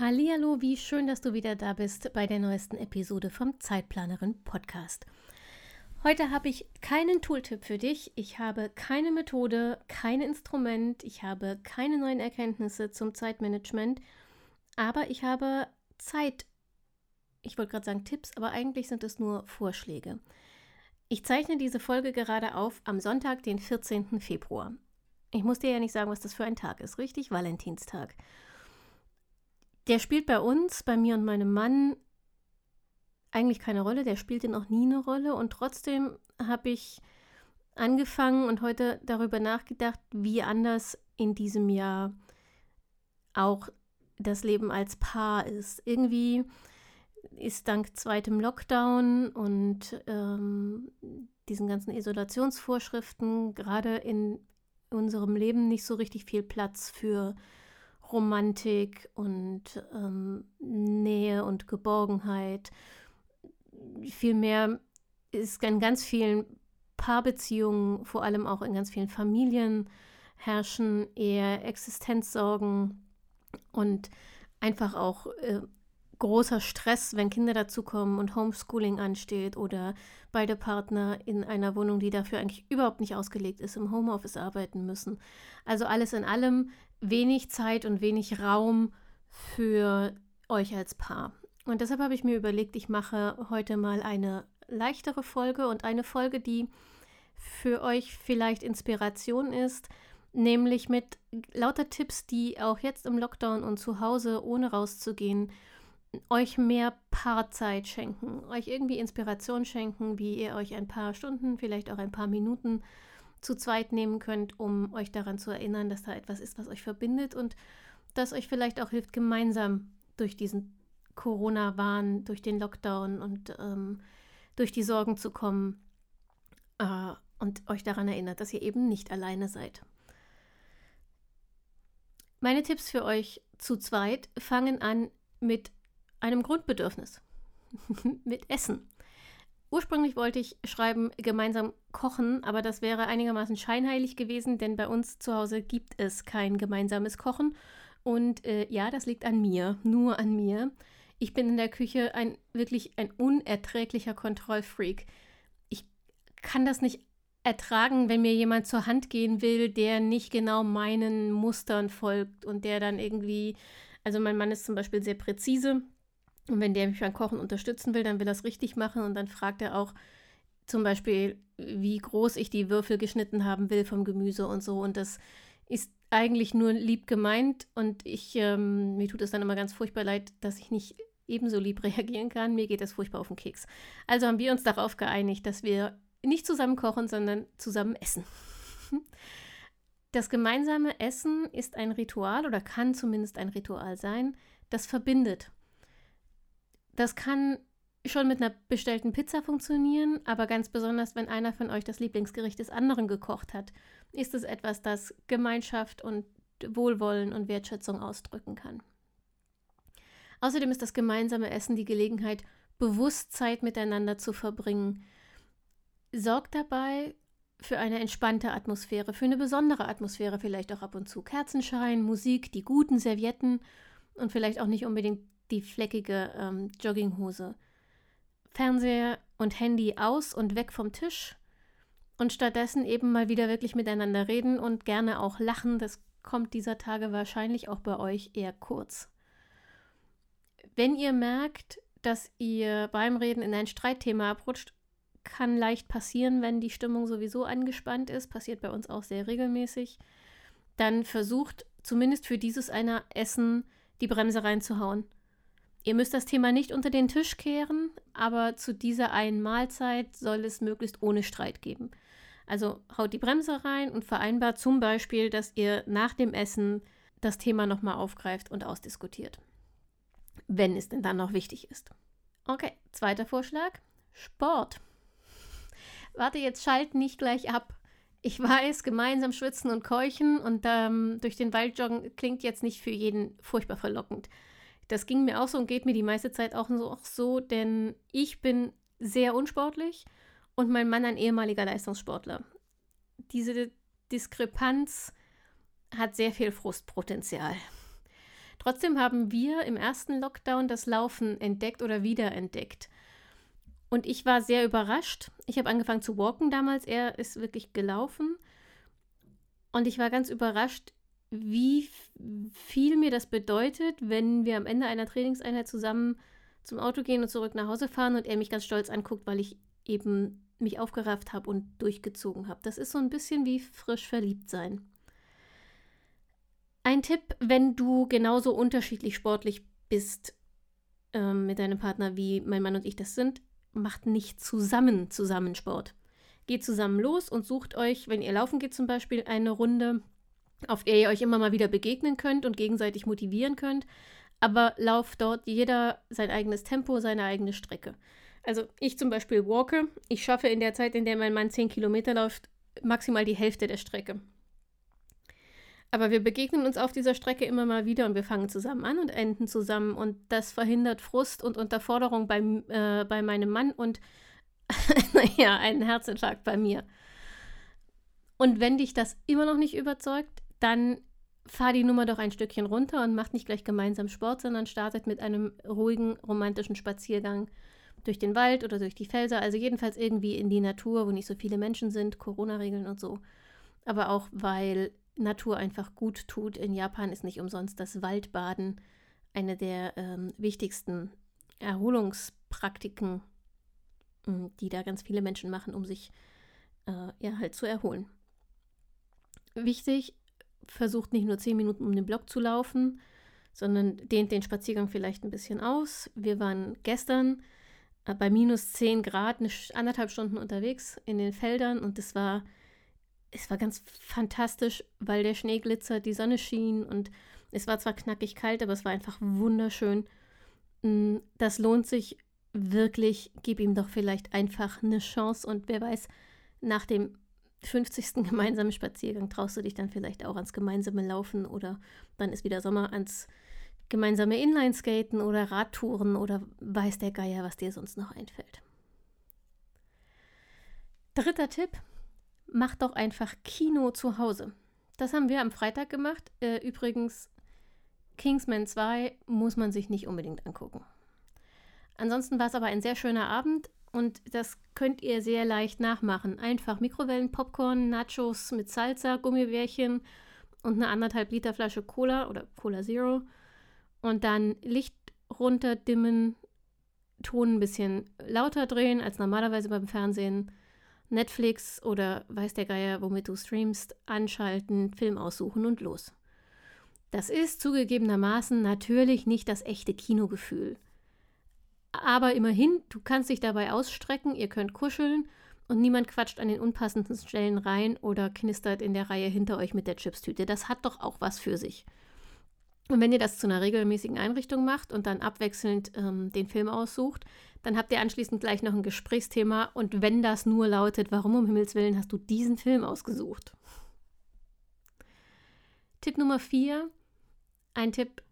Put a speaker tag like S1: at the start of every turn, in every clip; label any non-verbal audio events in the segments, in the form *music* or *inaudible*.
S1: Hallo, wie schön, dass du wieder da bist bei der neuesten Episode vom Zeitplanerin Podcast. Heute habe ich keinen Tooltip für dich. Ich habe keine Methode, kein Instrument. Ich habe keine neuen Erkenntnisse zum Zeitmanagement. Aber ich habe Zeit. Ich wollte gerade sagen Tipps, aber eigentlich sind es nur Vorschläge. Ich zeichne diese Folge gerade auf am Sonntag, den 14. Februar. Ich muss dir ja nicht sagen, was das für ein Tag ist, richtig? Valentinstag. Der spielt bei uns, bei mir und meinem Mann, eigentlich keine Rolle, der spielte noch nie eine Rolle und trotzdem habe ich angefangen und heute darüber nachgedacht, wie anders in diesem Jahr auch das Leben als Paar ist. Irgendwie ist dank zweitem Lockdown und ähm, diesen ganzen Isolationsvorschriften gerade in unserem Leben nicht so richtig viel Platz für Romantik und ähm, Nähe und Geborgenheit. Vielmehr ist in ganz vielen Paarbeziehungen, vor allem auch in ganz vielen Familien, herrschen eher Existenzsorgen und einfach auch äh, großer Stress, wenn Kinder dazukommen und Homeschooling ansteht oder beide Partner in einer Wohnung, die dafür eigentlich überhaupt nicht ausgelegt ist, im Homeoffice arbeiten müssen. Also alles in allem wenig Zeit und wenig Raum für euch als Paar. Und deshalb habe ich mir überlegt, ich mache heute mal eine leichtere Folge und eine Folge, die für euch vielleicht Inspiration ist, nämlich mit lauter Tipps, die auch jetzt im Lockdown und zu Hause, ohne rauszugehen, euch mehr Paarzeit schenken, euch irgendwie Inspiration schenken, wie ihr euch ein paar Stunden, vielleicht auch ein paar Minuten zu zweit nehmen könnt, um euch daran zu erinnern, dass da etwas ist, was euch verbindet und das euch vielleicht auch hilft, gemeinsam durch diesen Corona-Wahn, durch den Lockdown und ähm, durch die Sorgen zu kommen äh, und euch daran erinnert, dass ihr eben nicht alleine seid. Meine Tipps für euch zu zweit fangen an mit einem Grundbedürfnis, *laughs* mit Essen. Ursprünglich wollte ich schreiben, gemeinsam kochen, aber das wäre einigermaßen scheinheilig gewesen, denn bei uns zu Hause gibt es kein gemeinsames Kochen. Und äh, ja, das liegt an mir, nur an mir. Ich bin in der Küche ein wirklich ein unerträglicher Kontrollfreak. Ich kann das nicht ertragen, wenn mir jemand zur Hand gehen will, der nicht genau meinen Mustern folgt und der dann irgendwie, also mein Mann ist zum Beispiel sehr präzise und wenn der mich beim Kochen unterstützen will, dann will er es richtig machen und dann fragt er auch zum Beispiel, wie groß ich die Würfel geschnitten haben will vom Gemüse und so und das ist eigentlich nur lieb gemeint und ich, ähm, mir tut es dann immer ganz furchtbar leid, dass ich nicht ebenso lieb *laughs* reagieren kann. Mir geht das furchtbar auf den Keks. Also haben wir uns darauf geeinigt, dass wir nicht zusammen kochen, sondern zusammen essen. *laughs* Das gemeinsame Essen ist ein Ritual oder kann zumindest ein Ritual sein, das verbindet. Das kann schon mit einer bestellten Pizza funktionieren, aber ganz besonders, wenn einer von euch das Lieblingsgericht des anderen gekocht hat, ist es etwas, das Gemeinschaft und Wohlwollen und Wertschätzung ausdrücken kann. Außerdem ist das gemeinsame Essen die Gelegenheit, bewusst Zeit miteinander zu verbringen. Sorgt dabei für eine entspannte Atmosphäre, für eine besondere Atmosphäre, vielleicht auch ab und zu Kerzenschein, Musik, die guten Servietten und vielleicht auch nicht unbedingt die fleckige ähm, Jogginghose. Fernseher und Handy aus und weg vom Tisch und stattdessen eben mal wieder wirklich miteinander reden und gerne auch lachen. Das kommt dieser Tage wahrscheinlich auch bei euch eher kurz. Wenn ihr merkt, dass ihr beim Reden in ein Streitthema abrutscht, kann leicht passieren, wenn die Stimmung sowieso angespannt ist, passiert bei uns auch sehr regelmäßig, dann versucht zumindest für dieses einer Essen die Bremse reinzuhauen. Ihr müsst das Thema nicht unter den Tisch kehren, aber zu dieser einen Mahlzeit soll es möglichst ohne Streit geben. Also haut die Bremse rein und vereinbart zum Beispiel, dass ihr nach dem Essen das Thema nochmal aufgreift und ausdiskutiert. wenn es denn dann noch wichtig ist. Okay, zweiter Vorschlag, Sport. Warte, jetzt schalt nicht gleich ab. Ich weiß, gemeinsam schwitzen und keuchen und ähm, durch den Wald joggen klingt jetzt nicht für jeden furchtbar verlockend. Das ging mir auch so und geht mir die meiste Zeit auch so, auch so denn ich bin sehr unsportlich und mein Mann ein ehemaliger Leistungssportler. Diese Diskrepanz hat sehr viel Frustpotenzial. Trotzdem haben wir im ersten Lockdown das Laufen entdeckt oder wiederentdeckt. Und ich war sehr überrascht. Ich habe angefangen zu walken damals. Er ist wirklich gelaufen. Und ich war ganz überrascht, wie viel mir das bedeutet, wenn wir am Ende einer Trainingseinheit zusammen zum Auto gehen und zurück nach Hause fahren und er mich ganz stolz anguckt, weil ich eben mich aufgerafft habe und durchgezogen habe. Das ist so ein bisschen wie frisch verliebt sein. Ein Tipp, wenn du genauso unterschiedlich sportlich bist ähm, mit deinem Partner, wie mein Mann und ich das sind, macht nicht zusammen zusammen Sport. Geht zusammen los und sucht euch, wenn ihr laufen geht zum Beispiel, eine Runde, auf der ihr euch immer mal wieder begegnen könnt und gegenseitig motivieren könnt. Aber lauft dort jeder sein eigenes Tempo, seine eigene Strecke. Also ich zum Beispiel walke. Ich schaffe in der Zeit, in der mein Mann 10 Kilometer läuft, maximal die Hälfte der Strecke. Aber wir begegnen uns auf dieser Strecke immer mal wieder und wir fangen zusammen an und enden zusammen. Und das verhindert Frust und Unterforderung bei, äh, bei meinem Mann und, *laughs* naja, einen Herzinfarkt bei mir. Und wenn dich das immer noch nicht überzeugt, dann fahr die Nummer doch ein Stückchen runter und macht nicht gleich gemeinsam Sport, sondern startet mit einem ruhigen, romantischen Spaziergang durch den Wald oder durch die Felser. Also jedenfalls irgendwie in die Natur, wo nicht so viele Menschen sind, Corona-Regeln und so. Aber auch, weil Natur einfach gut tut. In Japan ist nicht umsonst das Waldbaden eine der ähm, wichtigsten Erholungspraktiken, hm, die da ganz viele Menschen machen, um sich äh, ja halt zu erholen. Wichtig, versucht nicht nur zehn Minuten um den Block zu laufen, sondern dehnt den Spaziergang vielleicht ein bisschen aus. Wir waren gestern äh, bei minus 10 Grad eine, anderthalb Stunden unterwegs in den Feldern und es war es war ganz fantastisch, weil der Schnee glitzert, die Sonne schien und es war zwar knackig kalt, aber es war einfach wunderschön. Mm, das lohnt sich wirklich. Gib ihm doch vielleicht einfach eine Chance und wer weiß, nach dem 50. *laughs* gemeinsamen Spaziergang traust du dich dann vielleicht auch ans gemeinsame Laufen oder dann ist wieder Sommer ans gemeinsame Inlineskaten oder Radtouren oder weiß der Geier, was dir sonst noch einfällt. Dritter Tipp, mach doch einfach Kino zu Hause. Das haben wir am Freitag gemacht. Äh, übrigens, Kingsman 2 muss man sich nicht unbedingt angucken. Ansonsten war es aber ein sehr schöner Abend und das könnt ihr sehr leicht nachmachen. Einfach Mikrowellen, Popcorn, Nachos mit Salsa, Gummibärchen und eine anderthalb Liter Flasche Cola oder Cola Zero und dann Licht runterdimmen, Ton ein bisschen lauter drehen als normalerweise beim Fernsehen Netflix oder weiß der Geier, womit du streamst, anschalten, Film aussuchen und los. Das ist zugegebenermaßen natürlich nicht das echte Kinogefühl. Aber immerhin, du kannst dich dabei ausstrecken, ihr könnt kuscheln und niemand quatscht an den unpassenden Stellen rein oder knistert in der Reihe hinter euch mit der Chipstüte. Das hat doch auch was für sich. Und wenn ihr das zu einer regelmäßigen Einrichtung macht und dann abwechselnd ähm, den Film aussucht, dann habt ihr anschließend gleich noch ein Gesprächsthema und wenn das nur lautet, warum um Himmels Willen hast du diesen Film ausgesucht? Tipp Nummer vier, ein Tipp,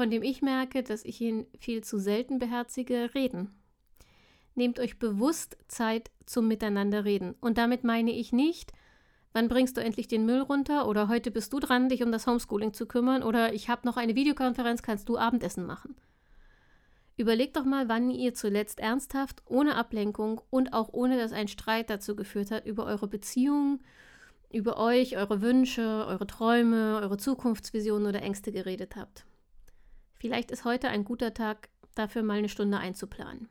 S1: von dem ich merke, dass ich ihn viel zu selten beherzige, reden. Nehmt euch bewusst Zeit zum Miteinanderreden. Und damit meine ich nicht, wann bringst du endlich den Müll runter oder heute bist du dran, dich um das Homeschooling zu kümmern oder ich habe noch eine Videokonferenz, kannst du Abendessen machen. Überlegt doch mal, wann ihr zuletzt ernsthaft, ohne Ablenkung und auch ohne dass ein Streit dazu geführt hat, über eure Beziehung, über euch, eure Wünsche, eure Träume, eure Zukunftsvisionen oder Ängste geredet habt. Vielleicht ist heute ein guter Tag, dafür mal eine Stunde einzuplanen.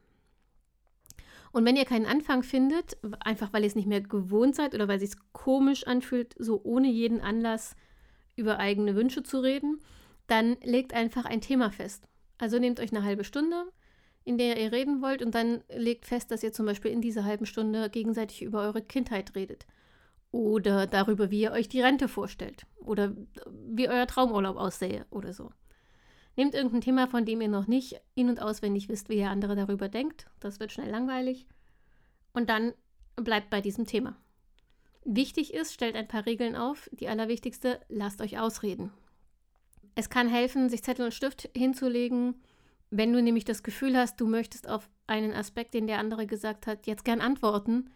S1: Und wenn ihr keinen Anfang findet, einfach weil ihr es nicht mehr gewohnt seid oder weil es sich komisch anfühlt, so ohne jeden Anlass über eigene Wünsche zu reden, dann legt einfach ein Thema fest. Also nehmt euch eine halbe Stunde, in der ihr reden wollt und dann legt fest, dass ihr zum Beispiel in dieser halben Stunde gegenseitig über eure Kindheit redet. Oder darüber, wie ihr euch die Rente vorstellt. Oder wie euer Traumurlaub aussähe oder so. Nehmt irgendein Thema, von dem ihr noch nicht in- und auswendig wisst, wie ihr andere darüber denkt. Das wird schnell langweilig. Und dann bleibt bei diesem Thema. Wichtig ist, stellt ein paar Regeln auf. Die allerwichtigste, lasst euch ausreden. Es kann helfen, sich Zettel und Stift hinzulegen, wenn du nämlich das Gefühl hast, du möchtest auf einen Aspekt, den der andere gesagt hat, jetzt gern antworten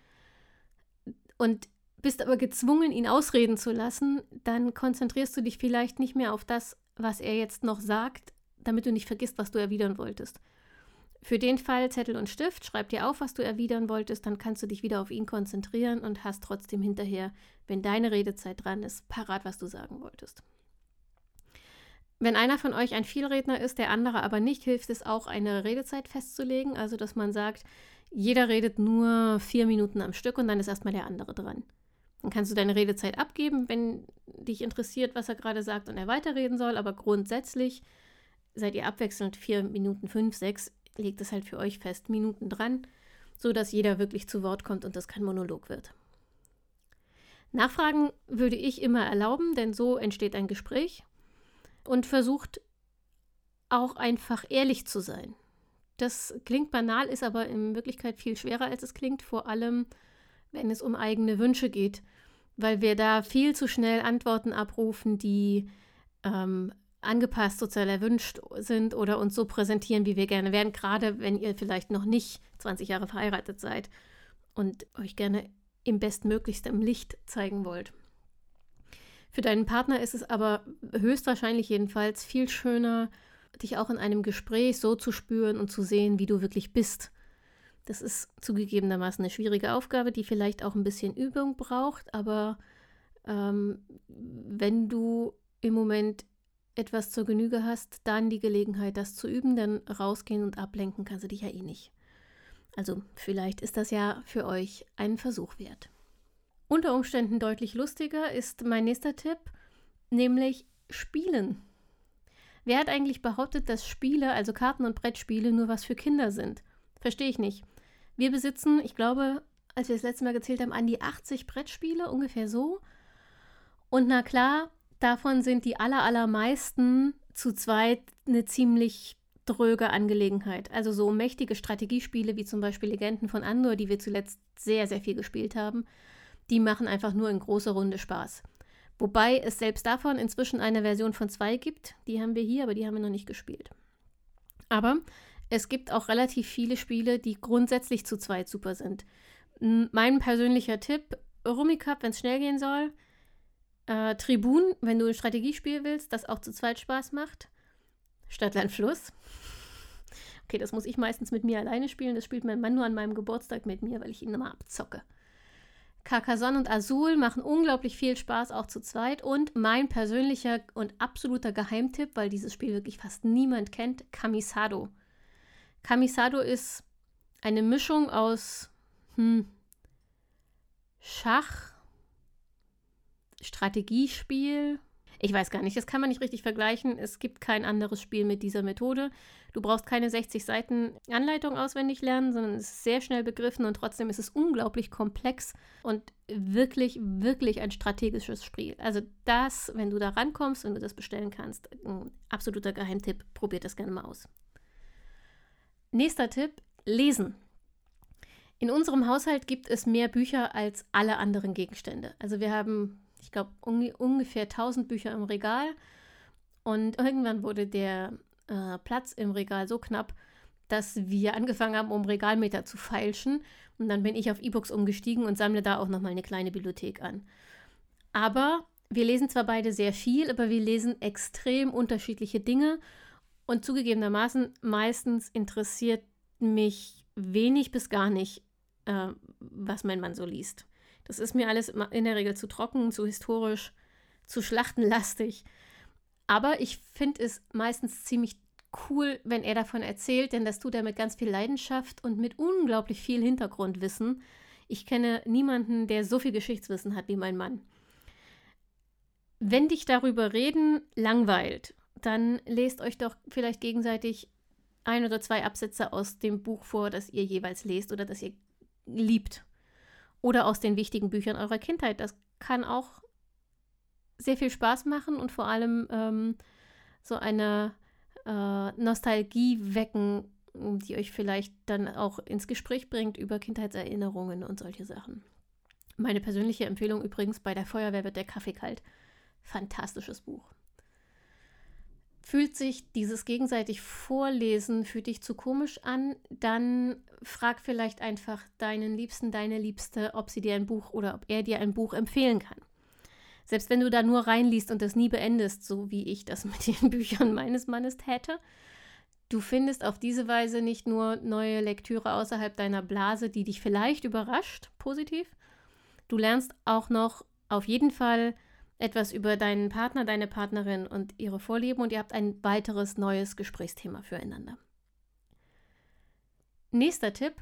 S1: und bist aber gezwungen, ihn ausreden zu lassen, dann konzentrierst du dich vielleicht nicht mehr auf das, was er jetzt noch sagt, damit du nicht vergisst, was du erwidern wolltest. Für den Fall Zettel und Stift, schreib dir auf, was du erwidern wolltest, dann kannst du dich wieder auf ihn konzentrieren und hast trotzdem hinterher, wenn deine Redezeit dran ist, parat, was du sagen wolltest. Wenn einer von euch ein Vielredner ist, der andere aber nicht, hilft es auch, eine Redezeit festzulegen. Also, dass man sagt, jeder redet nur vier Minuten am Stück und dann ist erstmal der andere dran. Dann kannst du deine Redezeit abgeben, wenn dich interessiert, was er gerade sagt und er weiterreden soll. Aber grundsätzlich seid ihr abwechselnd vier Minuten, fünf, sechs legt es halt für euch fest, Minuten dran, sodass jeder wirklich zu Wort kommt und das kein Monolog wird. Nachfragen würde ich immer erlauben, denn so entsteht ein Gespräch und versucht auch einfach ehrlich zu sein. Das klingt banal, ist aber in Wirklichkeit viel schwerer, als es klingt, vor allem wenn es um eigene Wünsche geht, weil wir da viel zu schnell Antworten abrufen, die ähm, angepasst sozial erwünscht sind oder uns so präsentieren, wie wir gerne wären, gerade wenn ihr vielleicht noch nicht 20 Jahre verheiratet seid und euch gerne im bestmöglichsten Licht zeigen wollt. Für deinen Partner ist es aber höchstwahrscheinlich jedenfalls viel schöner, dich auch in einem Gespräch so zu spüren und zu sehen, wie du wirklich bist. Das ist zugegebenermaßen eine schwierige Aufgabe, die vielleicht auch ein bisschen Übung braucht, aber ähm, wenn du im Moment etwas zur Genüge hast, dann die Gelegenheit, das zu üben, denn rausgehen und ablenken kannst du dich ja eh nicht. Also vielleicht ist das ja für euch einen Versuch wert. Unter Umständen deutlich lustiger ist mein nächster Tipp, nämlich Spielen. Wer hat eigentlich behauptet, dass Spiele, also Karten- und Brettspiele, nur was für Kinder sind? Verstehe ich nicht. Wir besitzen, ich glaube, als wir das letzte Mal gezählt haben, an die 80 Brettspiele, ungefähr so. Und na klar, Davon sind die aller, allermeisten zu zweit eine ziemlich dröge Angelegenheit. Also so mächtige Strategiespiele wie zum Beispiel Legenden von Andor, die wir zuletzt sehr, sehr viel gespielt haben, die machen einfach nur in großer Runde Spaß. Wobei es selbst davon inzwischen eine Version von zwei gibt. Die haben wir hier, aber die haben wir noch nicht gespielt. Aber es gibt auch relativ viele Spiele, die grundsätzlich zu zweit super sind. Mein persönlicher Tipp, Rummikub, wenn es schnell gehen soll, äh, Tribun, wenn du ein Strategiespiel willst, das auch zu zweit Spaß macht. Stadtland Fluss. Okay, das muss ich meistens mit mir alleine spielen. Das spielt mein Mann nur an meinem Geburtstag mit mir, weil ich ihn immer abzocke. Carcassonne und Azul machen unglaublich viel Spaß, auch zu zweit. Und mein persönlicher und absoluter Geheimtipp, weil dieses Spiel wirklich fast niemand kennt, Camisado. Camisado ist eine Mischung aus hm, Schach, Strategiespiel. Ich weiß gar nicht, das kann man nicht richtig vergleichen. Es gibt kein anderes Spiel mit dieser Methode. Du brauchst keine 60 Seiten Anleitung auswendig lernen, sondern es ist sehr schnell begriffen und trotzdem ist es unglaublich komplex und wirklich, wirklich ein strategisches Spiel. Also das, wenn du da rankommst und du das bestellen kannst, ein absoluter Geheimtipp, probiert das gerne mal aus. Nächster Tipp, lesen. In unserem Haushalt gibt es mehr Bücher als alle anderen Gegenstände. Also wir haben ich glaube, un ungefähr 1000 Bücher im Regal. Und irgendwann wurde der äh, Platz im Regal so knapp, dass wir angefangen haben, um Regalmeter zu feilschen. Und dann bin ich auf E-Books umgestiegen und sammle da auch nochmal eine kleine Bibliothek an. Aber wir lesen zwar beide sehr viel, aber wir lesen extrem unterschiedliche Dinge. Und zugegebenermaßen, meistens interessiert mich wenig bis gar nicht, äh, was mein Mann so liest. Das ist mir alles in der Regel zu trocken, zu historisch, zu schlachtenlastig. Aber ich finde es meistens ziemlich cool, wenn er davon erzählt, denn das tut er mit ganz viel Leidenschaft und mit unglaublich viel Hintergrundwissen. Ich kenne niemanden, der so viel Geschichtswissen hat wie mein Mann. Wenn dich darüber reden langweilt, dann lest euch doch vielleicht gegenseitig ein oder zwei Absätze aus dem Buch vor, das ihr jeweils lest oder das ihr liebt oder aus den wichtigen Büchern eurer Kindheit. Das kann auch sehr viel Spaß machen und vor allem ähm, so eine äh, Nostalgie wecken, die euch vielleicht dann auch ins Gespräch bringt über Kindheitserinnerungen und solche Sachen. Meine persönliche Empfehlung übrigens bei der Feuerwehr wird der Kaffee kalt. Fantastisches Buch. Fühlt sich dieses gegenseitig Vorlesen für dich zu komisch an, dann frag vielleicht einfach deinen Liebsten, deine Liebste, ob sie dir ein Buch oder ob er dir ein Buch empfehlen kann. Selbst wenn du da nur reinliest und das nie beendest, so wie ich das *laughs* mit den Büchern meines Mannes hätte, du findest auf diese Weise nicht nur neue Lektüre außerhalb deiner Blase, die dich vielleicht überrascht, positiv, du lernst auch noch auf jeden Fall etwas über deinen Partner, deine Partnerin und ihre Vorlieben und ihr habt ein weiteres neues Gesprächsthema füreinander. Nächster Tipp: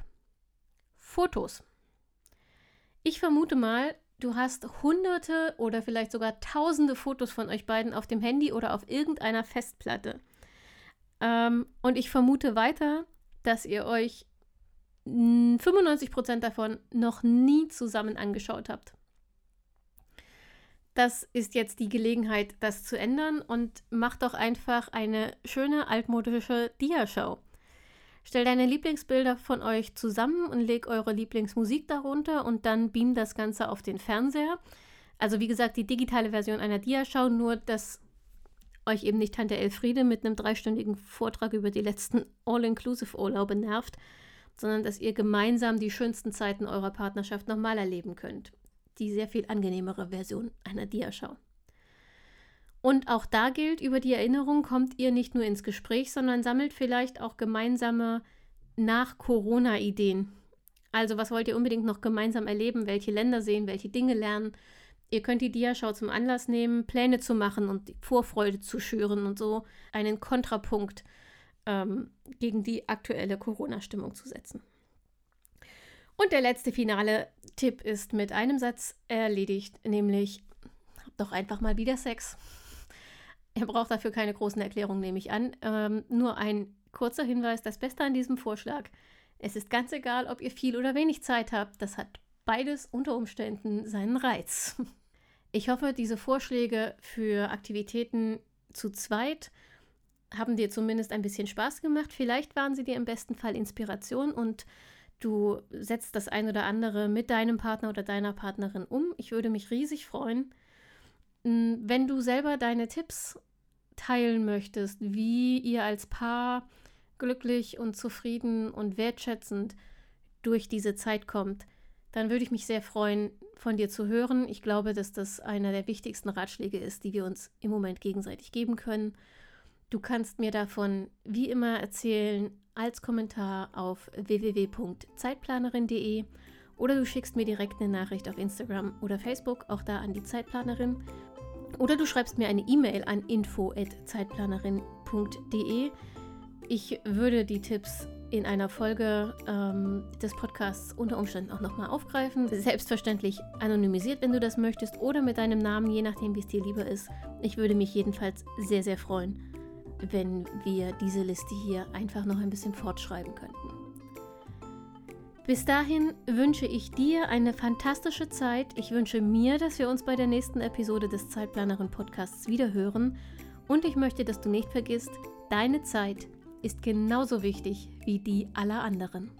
S1: Fotos. Ich vermute mal, du hast hunderte oder vielleicht sogar tausende Fotos von euch beiden auf dem Handy oder auf irgendeiner Festplatte. Ähm, und ich vermute weiter, dass ihr euch 95% davon noch nie zusammen angeschaut habt. Das ist jetzt die Gelegenheit, das zu ändern und mach doch einfach eine schöne altmodische Diashow. Stell deine Lieblingsbilder von euch zusammen und leg eure Lieblingsmusik darunter und dann beam das Ganze auf den Fernseher. Also wie gesagt, die digitale Version einer Diashow, nur dass euch eben nicht Tante Elfriede mit einem dreistündigen Vortrag über die letzten All-Inclusive-Urlaube nervt, sondern dass ihr gemeinsam die schönsten Zeiten eurer Partnerschaft nochmal erleben könnt die sehr viel angenehmere Version einer Diaschau. Und auch da gilt, über die Erinnerung kommt ihr nicht nur ins Gespräch, sondern sammelt vielleicht auch gemeinsame Nach-Corona-Ideen. Also was wollt ihr unbedingt noch gemeinsam erleben, welche Länder sehen, welche Dinge lernen. Ihr könnt die Diaschau zum Anlass nehmen, Pläne zu machen und Vorfreude zu schüren und so einen Kontrapunkt ähm, gegen die aktuelle Corona-Stimmung zu setzen. Und der letzte finale Tipp ist mit einem Satz erledigt, nämlich habt doch einfach mal wieder Sex. Er braucht dafür keine großen Erklärungen, nehme ich an. Ähm, nur ein kurzer Hinweis, das Beste an diesem Vorschlag. Es ist ganz egal, ob ihr viel oder wenig Zeit habt. Das hat beides unter Umständen seinen Reiz. *laughs* Ich hoffe, diese Vorschläge für Aktivitäten zu zweit haben dir zumindest ein bisschen Spaß gemacht. Vielleicht waren sie dir im besten Fall Inspiration und Du setzt das ein oder andere mit deinem Partner oder deiner Partnerin um. Ich würde mich riesig freuen. Hm, wenn du selber deine Tipps teilen möchtest, wie ihr als Paar glücklich und zufrieden und wertschätzend durch diese Zeit kommt, dann würde ich mich sehr freuen, von dir zu hören. Ich glaube, dass das einer der wichtigsten Ratschläge ist, die wir uns im Moment gegenseitig geben können. Du kannst mir davon wie immer erzählen als Kommentar auf www.zeitplanerin.de oder du schickst mir direkt eine Nachricht auf Instagram oder Facebook, auch da an die Zeitplanerin. Oder du schreibst mir eine E-Mail an info.zeitplanerin.de. Ich würde die Tipps in einer Folge ähm, des Podcasts unter Umständen auch nochmal aufgreifen. Selbstverständlich anonymisiert, wenn du das möchtest, oder mit deinem Namen, je nachdem, wie es dir lieber ist. Ich würde mich jedenfalls sehr, sehr freuen wenn wir diese Liste hier einfach noch ein bisschen fortschreiben könnten. Bis dahin wünsche ich dir eine fantastische Zeit. Ich wünsche mir, dass wir uns bei der nächsten Episode des Zeitplanerin Podcasts wiederhören. Und ich möchte, dass du nicht vergisst, deine Zeit ist genauso wichtig wie die aller anderen.